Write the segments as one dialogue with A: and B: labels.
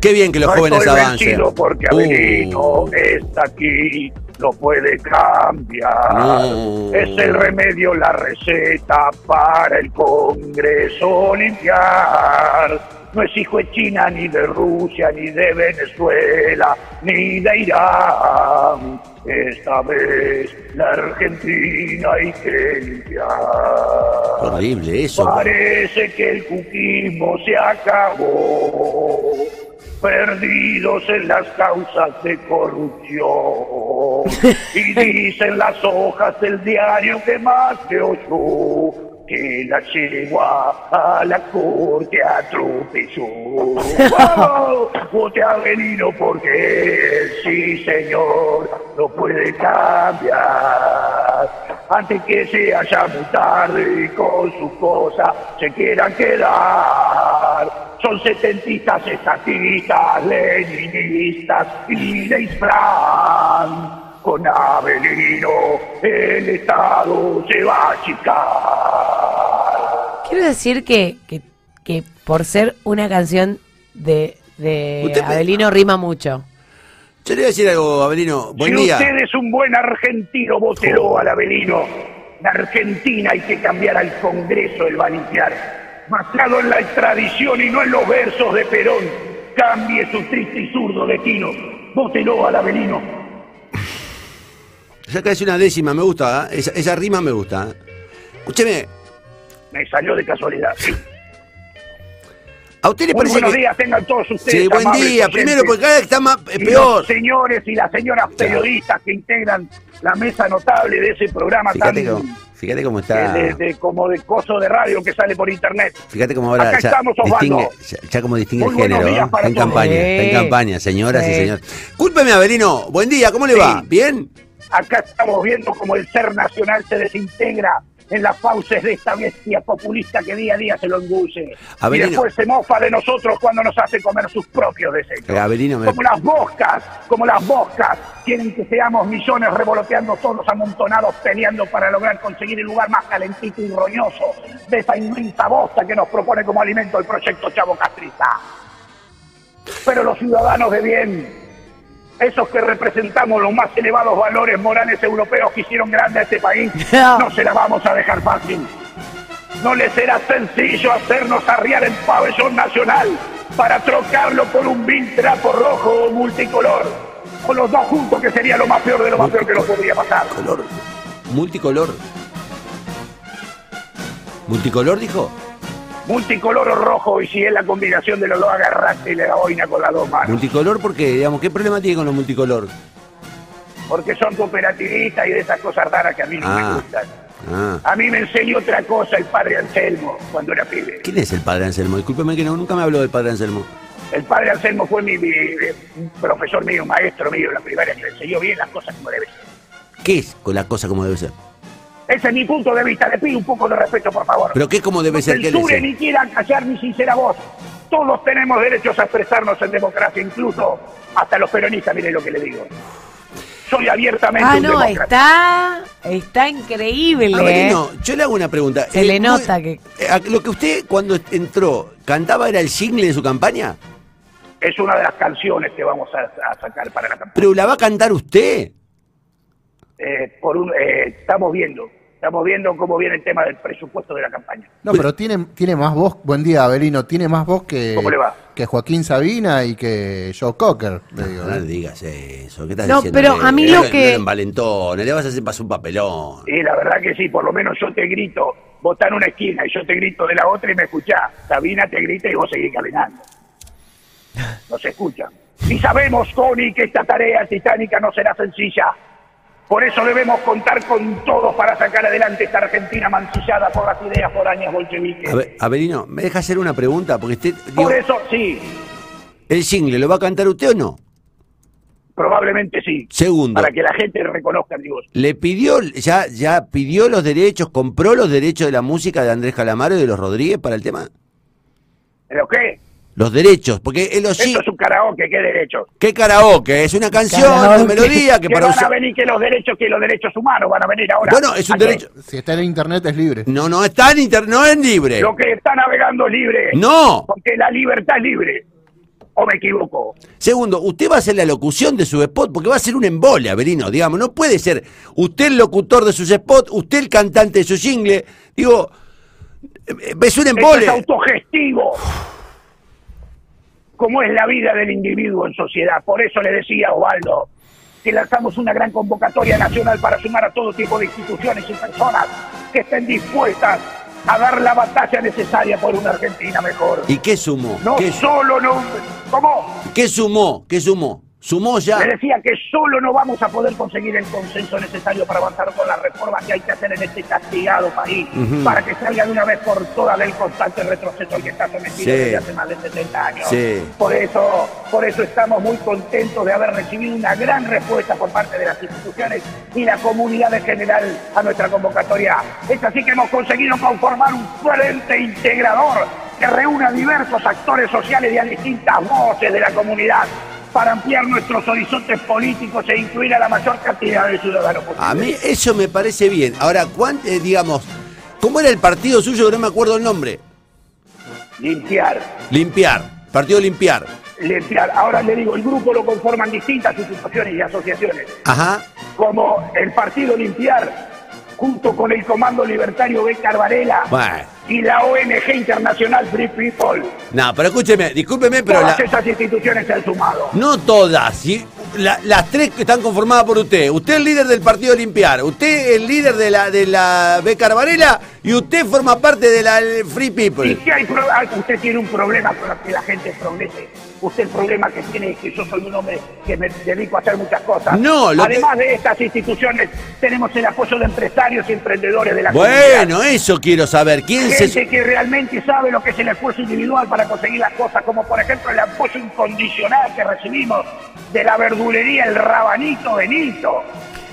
A: Qué bien que los
B: no
A: jóvenes avancen.
B: porque
A: Uh.
B: Avelino está aquí, lo puede cambiar.
A: No.
B: Es el remedio, la receta para el Congreso limpiar. No es hijo de China, ni de Rusia, ni de Venezuela, ni de Irán. Esta vez la Argentina hay que limpiar.
A: Horrible eso.
B: Parece que el cuquismo se acabó, perdidos en las causas de corrupción. Y dicen las hojas del diario que más que ocho, que la yegua a la corte atropelló. ¡Vamos! Vote a Avelino porque él, sí señor, lo puede cambiar antes que sea ya muy tarde y con sus cosas se quieran quedar. Son setentistas, estatistas, leninistas y de Isfran. Con Avelino el Estado se va a achicar.
C: Quiero decir que, que, que por ser una canción de, de Avelino rima mucho.
A: Yo le voy a decir algo, Abelino. Buen
B: si
A: día.
B: usted es un buen argentino, vótelo al Avelino. La Argentina hay que cambiar al Congreso, él va a limpiar. Basado en la tradición y no en los versos de Perón. Cambie su triste y zurdo destino. Vótelo al Avelino.
A: Ya casi una décima, me gusta. ¿eh? Esa, esa rima me gusta. ¿eh? Escúcheme,
B: Me salió de casualidad.
A: ¿A usted le parece
B: buenos
A: que.?
B: días, tengan todos ustedes.
A: Sí, buen día.
B: oyentes.
A: Primero, porque cada vez está más eh,
B: Y
A: peor.
B: los señores y las señoras periodistas que integran la mesa notable de ese programa
A: Fíjate
B: tan
A: cómo, fíjate cómo está.
B: de- de- como de coso de radio que sale por internet.
A: Fíjate cómo ahora
B: Acá
A: ya
B: estamos, Osvaldo.
A: distingue, ya, ya como distingue
B: Muy
A: el género. Está en
B: todos.
A: campaña, está en campaña, señoras y señores. Cúlpeme, Abelino. Buen día, ¿cómo le
B: Sí.
A: va? ¿Bien?
B: Acá estamos viendo cómo el ser nacional se desintegra en las fauces de esta bestia populista que día a día se lo engulle.
A: Avelino.
B: Y después se mofa de nosotros cuando nos hace comer sus propios desechos.
A: Eh, Avelino, me-
B: Como las moscas, como las moscas, quieren que seamos millones revoloteando todos amontonados peleando para lograr conseguir el lugar más calentito y roñoso de esa inmensa bosta que nos propone como alimento el proyecto Chavo Castrista. Pero los ciudadanos de bien, esos que representamos los más elevados valores morales europeos que hicieron grande a este país, no se la vamos a dejar fácil. No le será sencillo hacernos arriar el pabellón nacional para trocarlo por un vil trapo rojo o multicolor. O los dos juntos, que sería lo más peor de lo más peor que nos podría pasar.
A: Color. Multicolor. ¿Multicolor dijo?
B: Multicolor o rojo, y si es la combinación de los dos, agarraste y le da boina con las dos manos.
A: ¿Multicolor porque, digamos, qué problema tiene con los multicolor?
B: Porque son cooperativistas y de esas cosas raras que a mí no me
A: Ah.
B: gustan.
A: Ah.
B: A mí me enseñó otra cosa el padre Anselmo cuando era pibe.
A: ¿Quién es el padre Anselmo? Discúlpeme que no, nunca me habló del padre Anselmo.
B: El padre Anselmo fue mi, mi- profesor mío, maestro mío en la primaria que le enseñó bien las cosas como debe ser.
A: ¿Qué es con la cosa como debe ser?
B: Ese es mi punto de vista. Le pido un poco de respeto, por favor.
A: ¿Pero qué es como debe
B: no
A: ser? ¿Qué le dice?
B: ni quieran callar mi sincera voz. Todos tenemos derechos a expresarnos en democracia, incluso hasta los peronistas, mire lo que le digo. Soy abiertamente
C: Ah,
B: un
C: no,
B: demócrata.
C: está, está increíble.
A: Avelino,
C: ¿eh?
A: yo le hago una pregunta.
C: Se le
A: Eh,
C: nota
A: ¿no-
C: que-
A: eh, a- Lo que usted cuando entró, ¿cantaba era el jingle de su campaña?
B: Es una de las canciones que vamos a, a sacar para la campaña.
A: ¿Pero la va a cantar usted?
B: Eh, por un, eh, estamos viendo, estamos viendo cómo viene el tema del presupuesto de la campaña.
D: No, pero tiene, tiene más voz, buen día Abelino, tiene más voz que,
B: ¿Cómo le va?
D: que Joaquín Sabina y que Joe Cocker. le digo,
A: No
D: ¿eh?
A: le digas eso. ¿Qué estás
C: No,
A: diciendo?
C: pero a mí
A: No
C: lo que-
A: No le vas a hacer pasar un papelón.
B: Y la verdad que sí, por lo menos yo te grito, vos estás en una esquina y yo te grito de la otra y me escuchás. Sabina te grita y vos seguís caminando. No se escucha. Y sabemos, Connie, que esta tarea titánica no será sencilla. Por eso debemos contar con todos para sacar adelante esta Argentina mancillada por las ideas foráneas bolcheviques.
A: A ver, Avelino, ¿me deja hacer una pregunta? Porque usted, digo,
B: Por eso, sí,
A: ¿el jingle lo va a cantar usted o no?
B: probablemente sí.
A: Segundo.
B: Para que la gente reconozca, digo,
A: ¿Le pidió, ya, ya pidió los derechos, compró los derechos de la música de Andrés Calamaro y de los Rodríguez para el tema?
B: ¿pero qué?
A: Los derechos, porque en los jing-
B: Esto es un karaoke, ¿qué derechos?
A: ¿Qué karaoke? Es una canción,
C: Karaoke.
A: una melodía que
B: Que
A: para
B: van a venir que los derechos, que los derechos humanos van a venir ahora.
A: Bueno, es un derecho...
D: Si está en internet es libre.
A: No, no está en internet, no es libre.
B: Lo que está navegando es libre.
A: No.
B: Porque la libertad es libre. ¿O me equivoco?
A: Segundo, usted va a hacer la locución de su spot porque va a ser un embole, Avelino, digamos. No puede ser usted el locutor de sus spots, usted el cantante de su jingle. Digo, es un
B: Esto
A: embole.
B: es autogestivo. Como es la vida del individuo en sociedad. Por eso le decía a Osvaldo que lanzamos una gran convocatoria nacional para sumar a todo tipo de instituciones y personas que estén dispuestas a dar la batalla necesaria por una Argentina mejor.
A: ¿Y qué sumó?
B: No
A: ¿Qué,
B: solo no... ¿Cómo?
A: qué sumó? ¿Qué sumó? ¿Sumó ya?
B: Le decía que solo no vamos a poder conseguir el consenso necesario para avanzar con las reformas que hay que hacer en este castigado país,
A: Ujú.
B: para que salga de una vez por todas del constante retroceso al que está sometido
A: Sí.
B: desde hace más de 70 años.
A: Sí.
B: Por eso, por eso estamos muy contentos de haber recibido una gran respuesta por parte de las instituciones y la comunidad en general a nuestra convocatoria. Es así que hemos conseguido conformar un frente integrador que reúne a diversos actores sociales y a distintas voces de la comunidad para ampliar nuestros horizontes políticos e incluir a la mayor cantidad de ciudadanos posible.
A: A mí eso me parece bien. Ahora, ¿cuán, eh, digamos, ¿cómo era el partido suyo que no me acuerdo el nombre?
B: Limpiar,
A: Limpiar. Partido Limpiar.
B: limpiar. Ahora le digo, el grupo lo conforman distintas instituciones y asociaciones.
A: Ajá.
B: como el partido Limpiar, junto con el Comando Libertario Becar Varela
A: Bueno.
B: y la ONG Internacional Free People.
A: No, pero escúcheme, discúlpeme, pero la,
B: Todas esas instituciones se han sumado.
A: no todas. ¿sí? La- las tres que están conformadas por usted. Usted es el líder del partido Limpiar. Usted es el líder de la de la Becar Varela y usted forma parte de la Free
B: Y
A: People.
B: si hay pro- ah, usted tiene un problema con que la gente progrese. Usted el problema que tiene es que yo soy un hombre que me dedico a hacer muchas cosas.
A: No, lo que-
B: Además de estas instituciones, tenemos el apoyo de empresarios y emprendedores de la comunidad.
A: Bueno, eso quiero saber. ¿Quién
B: Gente
A: se
B: que realmente sabe lo que es el esfuerzo individual para conseguir las cosas, como por ejemplo el apoyo incondicional que recibimos de la verdulería El Rabanito Benito.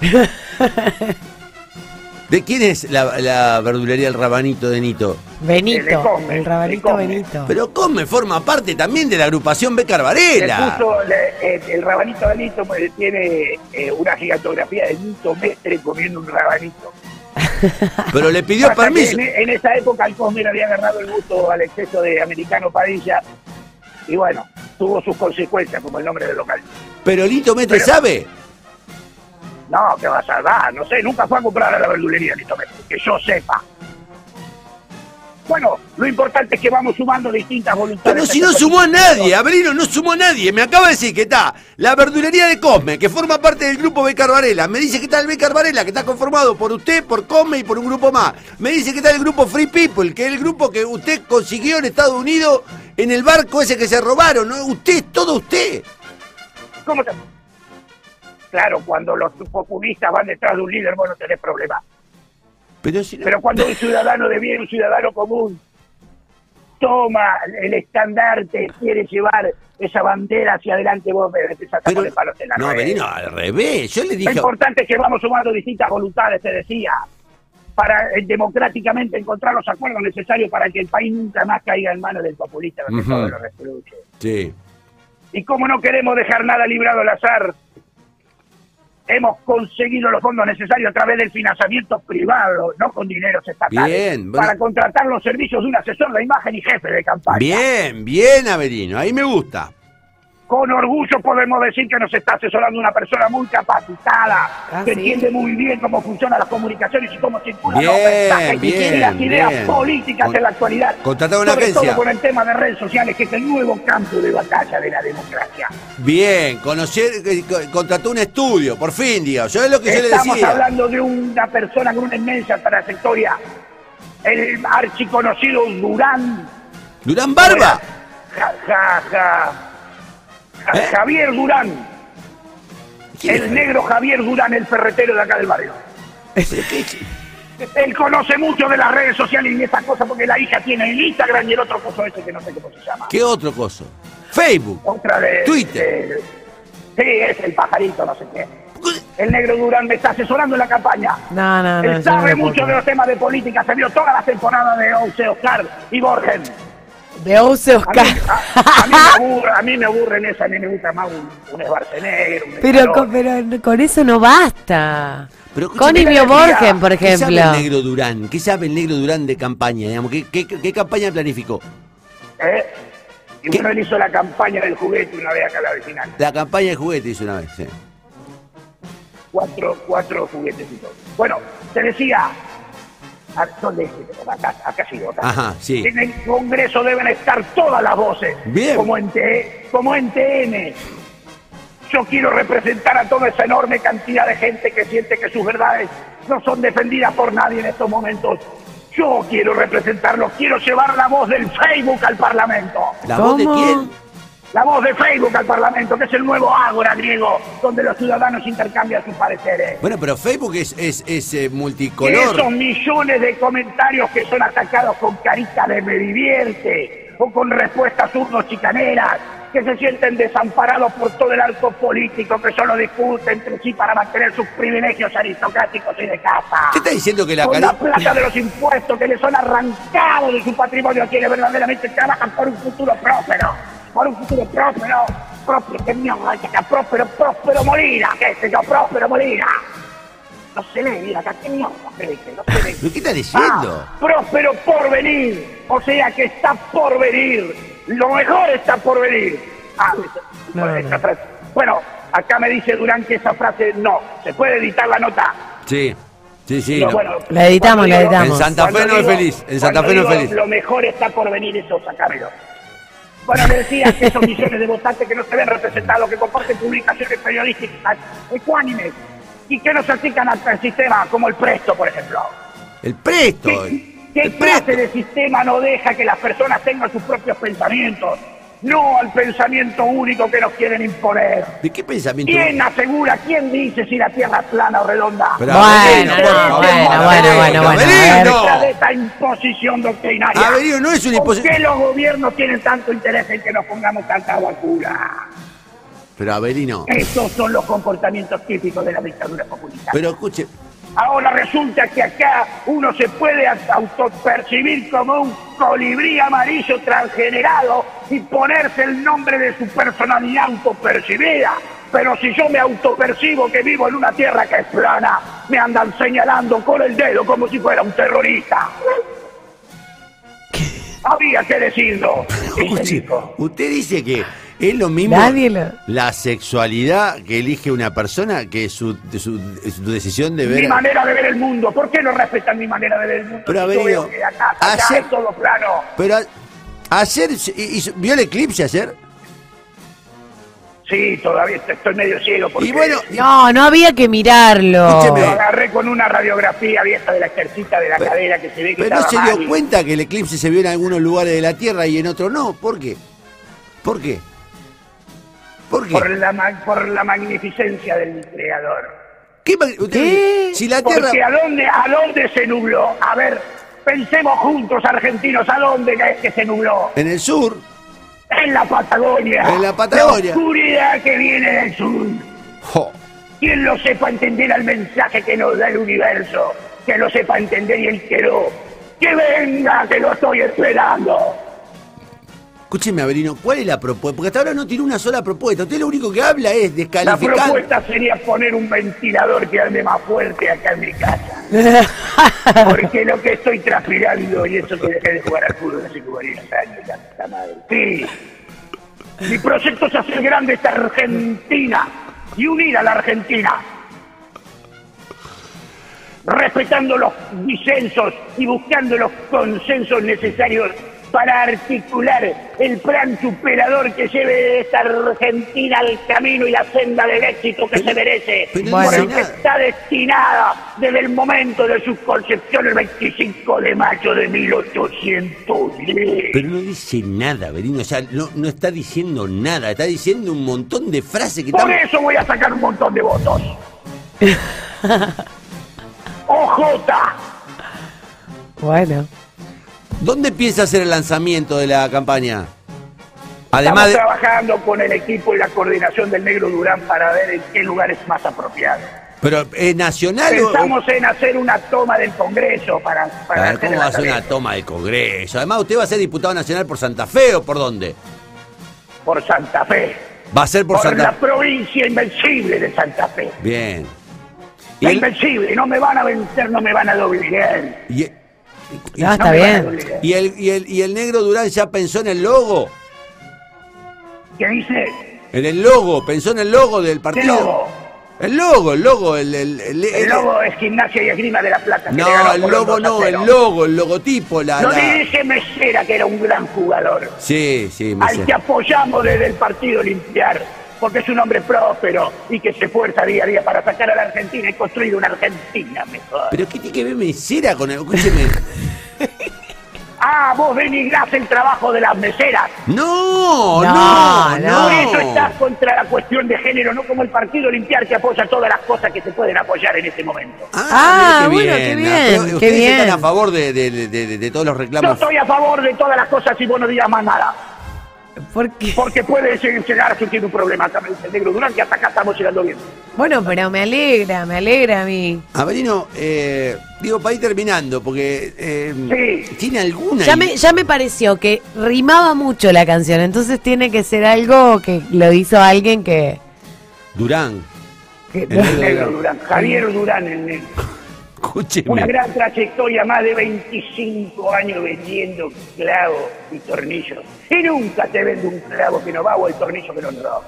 A: ¿De quién es la, la verdulería El Rabanito de Nito?
B: Le
C: Benito,
B: come,
C: el rabanito
B: come.
C: Benito.
A: Pero come forma parte también de la agrupación Becar
B: Le
A: Varela.
B: puso, le- eh, el Rabanito Benito pues, tiene eh, una gigantografía de Nito Mestre comiendo un rabanito.
A: Pero le pidió permiso.
B: En, en esa época el Cosme le había agarrado el gusto al exceso de americano Padilla y bueno, tuvo sus consecuencias como el nombre del local.
A: Pero Lito Mestre
B: Pero-
A: sabe.
B: No, que va a salvar, no sé, nunca fue a comprar a la verdulería, Nito Mestre, que yo sepa. Bueno, lo importante es que vamos sumando distintas voluntades.
A: Pero si no sumó a nadie, Avelino no sumó a nadie. Me acaba de decir que está la verdulería de Cosme, que forma parte del grupo Becar Varela. Me dice que está el Becar Varela, que está conformado por usted, por Cosme y por un grupo más. Me dice que está el grupo Free People, que es el grupo que usted consiguió en Estados Unidos en el barco ese que se robaron. ¿no? Usted todo usted.
B: ¿Cómo te- Claro, cuando los populistas van detrás de un líder, vos no tenés problema.
A: Pero si no-
B: Pero cuando un ciudadano de bien, un ciudadano común, toma el estandarte, quiere llevar esa bandera hacia adelante, vos me empezás a
A: pero-
B: poner palos en la
A: no. Avelino, al revés. Yo le
B: Lo
A: dije.
B: importante es que vamos sumando distintas voluntades, te decía, para eh, democráticamente encontrar los acuerdos necesarios para que el país nunca más caiga en manos del populista que todo lo destruye.
A: Sí.
B: Y como no queremos dejar nada librado al azar, hemos conseguido los fondos necesarios a través del financiamiento privado, no con dineros estatales,
A: Bien, bueno.
B: para contratar los servicios de un asesor de imagen y jefe de campaña.
A: Bien, bien, Avelino. Ahí me gusta.
B: Con orgullo podemos decir que nos está asesorando una persona muy capacitada,
C: Ah,
B: que
C: ¿sí?
B: entiende muy bien cómo funcionan las comunicaciones y cómo circulan
A: Bien,
B: los mensajes
A: bien,
B: y las ideas
A: bien.
B: políticas
A: Con-
B: en la actualidad.
A: contratar una
B: Sobre
A: agencia.
B: todo con el tema de redes sociales, que es el nuevo campo de batalla de la democracia.
A: Bien, conocer, eh, co- contrató un estudio, por fin, digo. Yo es lo que yo le
B: Estamos
A: decía.
B: hablando de una persona con una inmensa trayectoria, el archiconocido Durán.
A: Durán Barba.
B: Ja, ja, ja.
A: ¿Eh?
B: Javier Durán. El negro Javier Durán, el ferretero de acá del barrio. Él conoce mucho de las redes sociales y esas cosas porque la hija tiene el Instagram y el otro coso ese que no sé cómo se llama.
A: ¿Qué otro coso? Facebook.
B: Otra de...
A: Twitter.
B: de- sí, es el pajarito, no sé qué. El negro Durán me está asesorando en la campaña.
C: No, no, no.
B: Él sabe
C: no
B: mucho de los temas de política, se vio todas las temporadas de Once Oscar y Borgen. A mí,
C: Oscar.
B: a- a mí me aburre, a mí me aburren esas, a mí me gusta más un, un Schwarzenegger, un
C: Pero con, pero con eso no basta.
A: Pero
C: Connie
B: escúchame,
C: Bio
B: decía,
C: Borgen, por
A: ¿Qué sabe el
C: ejemplo.
A: negro Durán? ¿Qué sabe el negro Durán de campaña? Digamos? ¿Qué, qué, qué campaña planificó?
B: ¿Eh? Y
A: ¿Qué?
B: bueno, él hizo la campaña del juguete una vez acá en la vecinal.
A: La campaña de juguete hizo una vez, sí.
B: Cuatro, cuatro juguetes y todo. Bueno, te decía, ¿a ¿dónde? Acá, acá sí, acá.
A: Ajá, sí.
B: En el Congreso deben estar todas las voces.
A: Bien.
B: Como en, T- como en TN. Yo quiero representar a toda esa enorme cantidad de gente que siente que sus verdades no son defendidas por nadie en estos momentos. Yo quiero representarlos, quiero llevar la voz del Facebook al Parlamento.
A: ¿La voz de quién?
B: La voz de Facebook al Parlamento, que es el nuevo ágora griego, donde los ciudadanos intercambian sus pareceres.
A: Bueno, pero Facebook es, es, es eh, multicolor.
B: Esos millones de comentarios que son atacados con carita de me divierte o con respuestas urnos chicaneras, que se sienten desamparados por todo el arco político, que solo discuten entre sí para mantener sus privilegios aristocráticos y de casa.
A: ¿Qué está diciendo que la
B: con la plata de los impuestos que les son arrancados de su patrimonio a quienes verdaderamente trabajan por un futuro próspero, por un futuro próspero, próspero, que mierda, que acá, próspero, próspero Molina, que sé yo, próspero Molina. No se lee, mira acá, qué mierda se dice, no se lee.
A: ¿Pero qué está diciendo?
B: Ah, próspero por venir, o sea que está por venir, lo mejor está por venir. Ah,
C: No, no,
B: esa
C: no.
B: frase. Bueno, acá me dice Durán que esa frase no, se puede editar la nota.
A: Sí, sí, sí.
B: No,
A: no.
B: bueno,
C: La editamos, la editamos.
A: En Santa Fe no es feliz, en Santa Fe no es feliz.
B: Lo mejor está por venir, eso sacámelo. Bueno, me decías que esos millones de votantes que no se ven representados, que comparten publicaciones periodísticas ecuánimes y que no se aplican al sistema, como el Presto, por ejemplo.
A: El presto.
B: ¿Qué, qué
A: El
B: clase
A: presto.
B: de sistema no deja que las personas tengan sus propios pensamientos? No al pensamiento único que nos quieren imponer.
A: ¿De qué pensamiento?
B: ¿Quién asegura, quién dice si la Tierra es plana o redonda?
A: Pero,
C: Bueno, bueno, bueno, bueno, bueno,
B: Esta imposición doctrinaria.
A: Avelino, no es una
B: ¿Por
A: imposición.
B: qué los gobiernos tienen tanto interés en que nos pongamos tanta vacuna?
A: Pero Avelino,
B: Estos son los comportamientos típicos de la dictadura populista.
A: pero escuche,
B: Ahora resulta que acá uno se puede autopercibir como un colibrí amarillo transgenerado y ponerse el nombre de su personalidad autopercibida. Pero si yo me autopercibo que vivo en una tierra que es plana, me andan señalando con el dedo como si fuera un terrorista. Había que decirlo.
A: Usted dice que es lo mismo
C: Nadie lo-
A: la sexualidad que elige una persona que su, de su, de su decisión de
B: Mi
A: ver.
B: manera de ver el mundo. ¿Por qué no respetan mi manera de ver el mundo?
A: Pero,
B: Si yo
A: Avelino,
B: veo que acá, acá
A: ayer-
B: todo plano.
A: Pero a- ayer hizo- vio el eclipse ayer.
B: Sí, todavía est- estoy medio ciego porque
A: Y bueno,
C: No, no había que mirarlo.
B: Lo agarré con una radiografía vieja de la ejercita de la
A: Pero-
B: cadera que se ve que
A: pero no se dio
B: mal.
A: cuenta que el eclipse se vio en algunos lugares de la Tierra y en otros no. ¿Por qué? ¿Por qué? ¿Por qué?
B: por la, por la magnificencia del creador.
A: ¿Qué
C: ¿Qué?
A: Si la Tierra.
B: Porque a dónde, a dónde se nubló. A ver, pensemos juntos, argentinos, a dónde es que se nubló.
A: En el sur,
B: En la Patagonia.
A: En la Patagonia.
B: La oscuridad que viene del sur.
A: jo,
B: Quien lo sepa entender al mensaje que nos da el universo, que lo sepa entender y él quedó. Que venga, que lo estoy esperando.
A: escúcheme, Avelino, ¿cuál es la propuesta? Porque hasta ahora no tiene una sola propuesta. Usted lo único que habla es
B: La
A: descalificar.
B: propuesta sería poner un ventilador que ande más fuerte acá en mi casa. Porque lo que estoy transpirando y eso que dejé de jugar al fútbol hace 40 años, la puta madre. Sí. Mi proyecto es hacer grande esta Argentina y unir a la Argentina. Respetando los disensos y buscando los consensos necesarios para articular el plan superador que lleve esta Argentina al camino y la senda del éxito que se merece. por el que está destinada desde el momento de su concepción el 25 de mayo de 1810.
A: Pero no dice nada, Avelino. O sea, no, no está diciendo nada. Está diciendo un montón de frases que
B: Por eso voy a sacar un montón de votos. OJ,
C: Bueno.
A: ¿Dónde piensa hacer el lanzamiento de la campaña? Además
B: estamos
A: de.
B: trabajando con el equipo y la coordinación del Negro Durán para ver en qué lugar es más apropiado.
A: ¿Pero es nacional o- o.?
B: Pensamos en hacer una toma del Congreso para, para
A: A ver, ¿cómo va a ser una toma del Congreso? Además, ¿usted va a ser diputado nacional por Santa Fe o por dónde?
B: por Santa Fe.
A: Va a ser por,
B: Por,
A: Santa
B: la provincia invencible de Santa Fe.
A: Bien. Y
B: La
A: el,
B: invencible, no me van a vencer, no me van a
A: y, y-
C: No, está bien.
A: y el, y el- y el negro Durán ya pensó en el logo.
B: ¿Qué dice?
A: En el logo, pensó en el logo del
B: ¿Qué
A: partido.
B: logo?
A: El logo, el logo, el... el, el-
B: El logo es Gimnasia y Esgrima de la Plata. le
A: No, el logo
B: 2 a
A: no,
B: 0.
A: el logo, el logotipo, la...
B: Lo
A: la-
B: dirige Mesera, que era un gran jugador.
A: Sí, sí, me
B: al que apoyamos desde el partido limpiar, porque es un hombre próspero y que se esfuerza día a día para sacar a la Argentina y construir una Argentina mejor.
A: Pero ¿qué tiene que ver mesera con el... Escúcheme.
B: Ah, vos denigrás el trabajo de las meseras.
A: No,
C: No,
A: no,
C: no.
B: Por eso estás contra la cuestión de género, no como el partido limpiar que apoya todas las cosas que se pueden apoyar en este momento.
C: Ah, bueno, qué bien,
A: Ah, pero
C: qué
A: ustedes
C: bien.
A: están a favor de, de- de- de- de todos los
B: Yo
A: reclamos.
B: estoy a favor de todas las cosas y vos no digas más nada.
C: Porque,
B: Porque puede llegar a surgir un problema. Dice el negro Durán que hasta acá estamos llegando bien.
C: bueno, pero me alegra, me alegra a mí.
A: Avelino, eh, digo, para ir terminando, porque eh,
B: Sí.
A: ¿tiene alguna?
C: Ya me, ya me pareció que rimaba mucho la canción, entonces tiene que ser algo que lo hizo alguien que...
A: Durán,
C: que-
A: El negro. Durán,
B: Javier Durán, el negro.
A: Escúcheme.
B: Una gran trayectoria, más de 25 años vendiendo clavos y tornillos. Y nunca te vende un clavo que no va o el tornillo que no roba.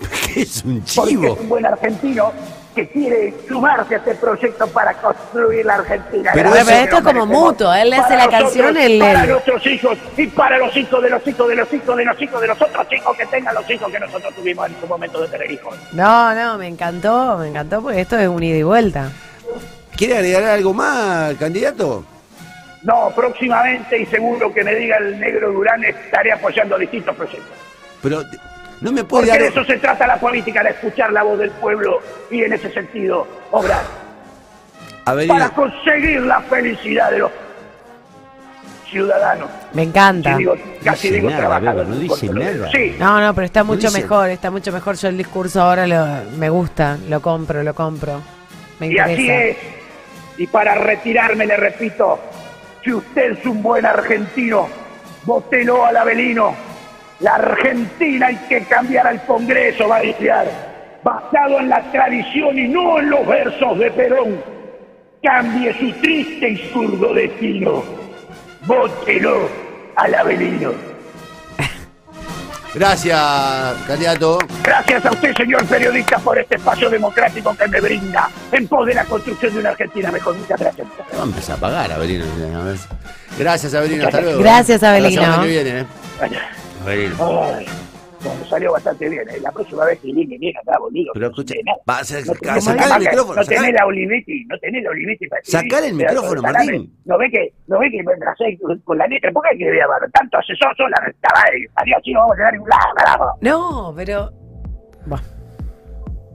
A: es un
B: Porque
A: chivo.
B: es un buen argentino que quiere sumarse a este proyecto para construir la Argentina.
A: Pero
C: pero esto es
B: nos
C: como mutuo, él le hace
B: Para
C: la
B: nosotros,
C: canción, él-
B: Para nuestros hijos y para los hijos de los hijos de los hijos de los hijos de los otros hijos que tengan los hijos que nosotros tuvimos en su momento de tener hijos.
C: No, no, me encantó, me encantó porque esto es un ida y vuelta.
A: ¿Quiere agregar algo más, candidato?
B: No, próximamente y seguro que me diga el negro Durán estaré apoyando distintos proyectos.
A: Pero no me puede
B: Porque de
A: dar...
B: eso se trata la política, de escuchar la voz del pueblo y en ese sentido obrar. Para conseguir la felicidad de los ciudadanos.
C: Me encanta.
B: Sí, digo, casi
A: dice
B: digo
A: nada, Beba, no dice nada.
B: Sí,
C: No, no, pero está mucho mejor, está mucho mejor. Yo el discurso ahora lo, me gusta, lo compro, lo compro. Me
B: y así es. Y para retirarme le repito, si usted es un buen argentino, votelo al Avelino. La Argentina hay que cambiar al Congreso, va a iniciar, basado en la tradición y no en los versos de Perón. Cambie su triste y zurdo destino. Vótelo al Avelino.
A: Gracias, candidato.
B: Gracias a usted, señor periodista, por este espacio democrático que me brinda en pos de la construcción de una Argentina mejor. Muchas gracias.
A: Vamos a empezar a pagar, Avelino. A ver. Gracias, Avelino. Hasta luego.
C: Gracias,
A: Hasta
C: Avelino.
A: La semana que viene, ¿eh? Avelino.
B: Ay, bueno, salió bastante bien. ¿eh? La próxima vez que viene bien acá, boludo.
A: Pero
B: no
A: escucha,
B: nada.
A: va a ser-
B: No
A: saca- el micrófono,
B: No tenés la Olivetti, no tenés la Olivetti para
A: Sacale el micrófono,
B: salame.
A: Martín.
B: ¿No ve que, no ve que me abracé con- la letra? ¿Por qué hay que ver tanto asesor sola? Estaba ahí, salió así, no vamos a llegar a ningún lado, carajo.
C: No, pero. Bueno.